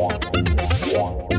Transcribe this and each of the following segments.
one, one, one.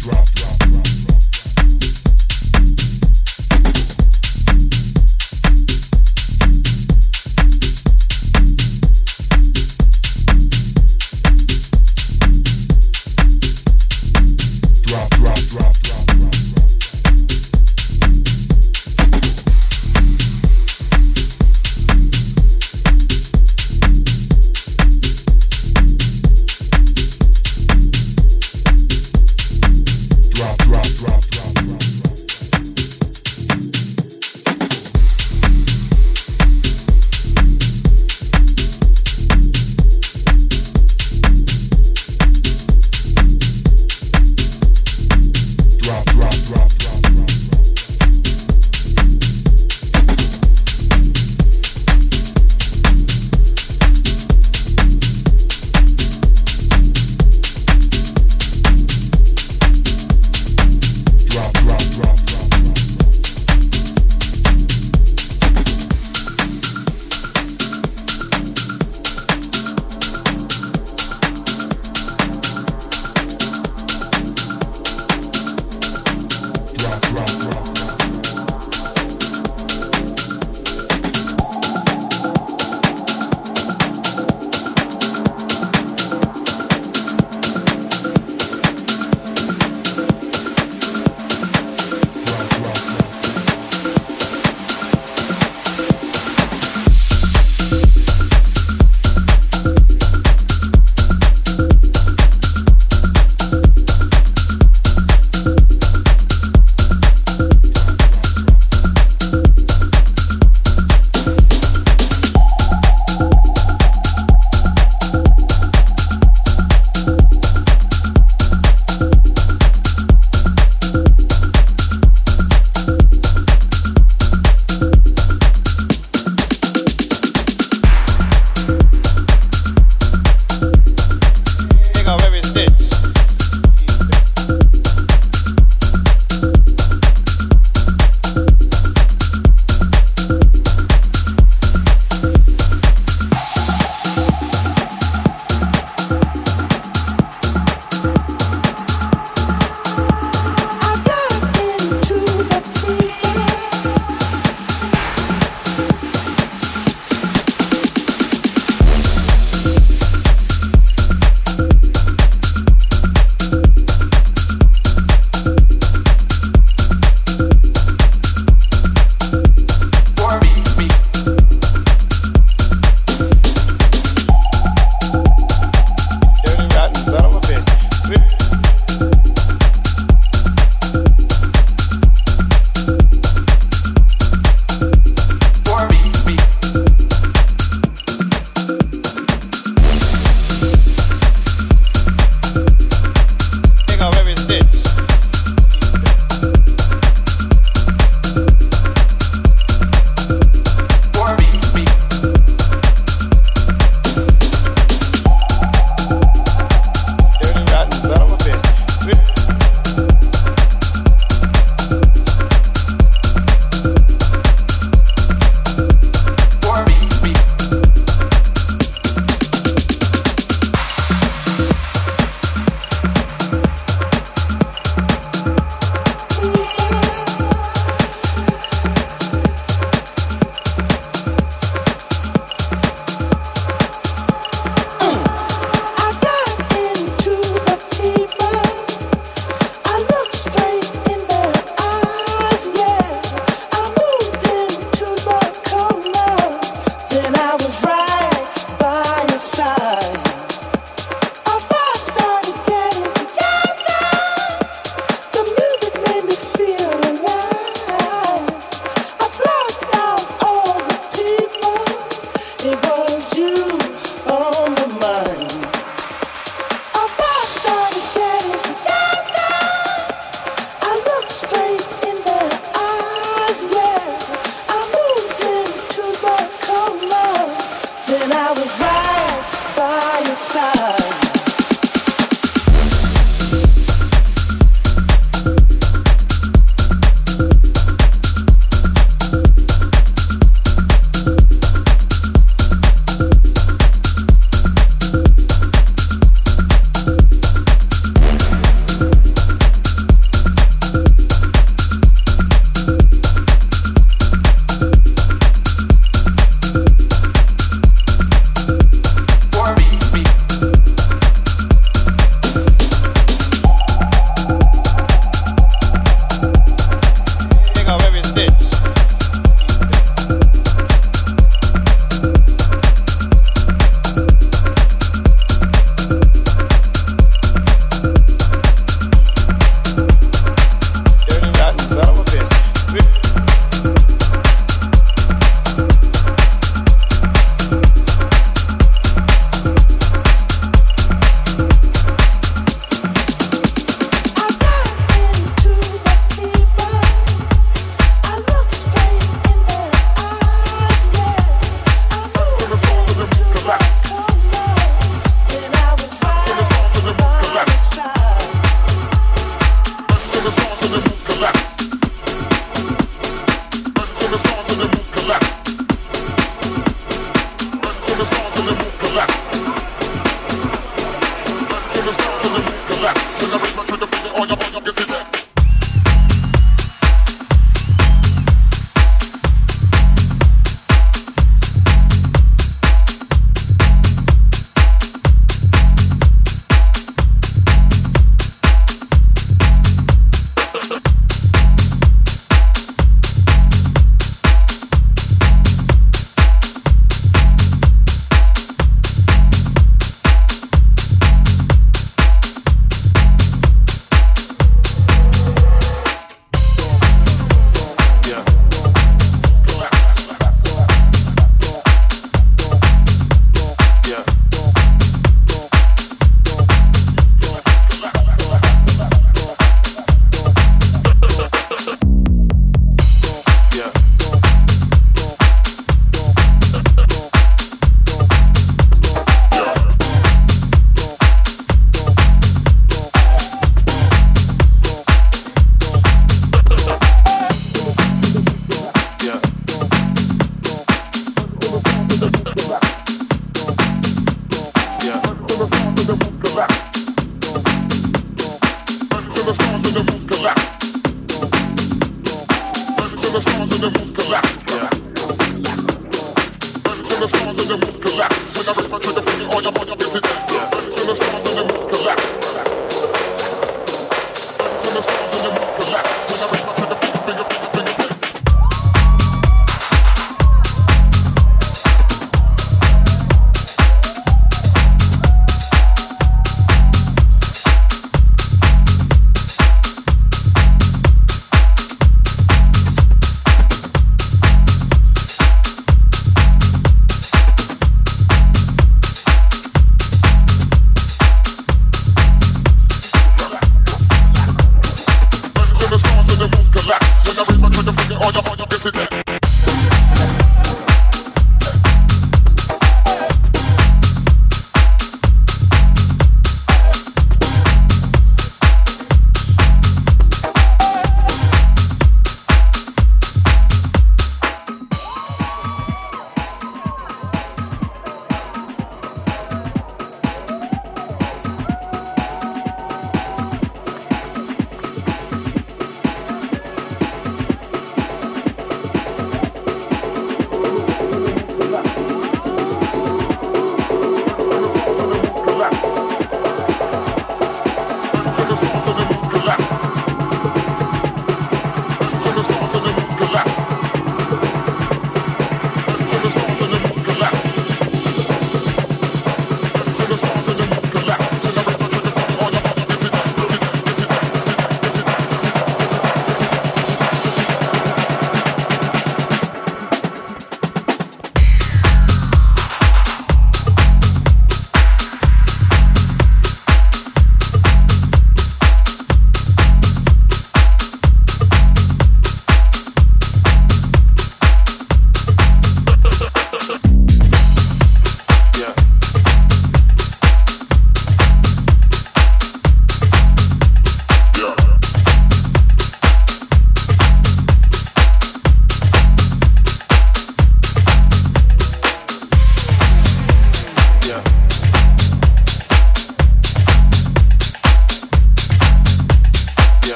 drop, drop.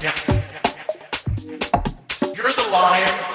You're the lion.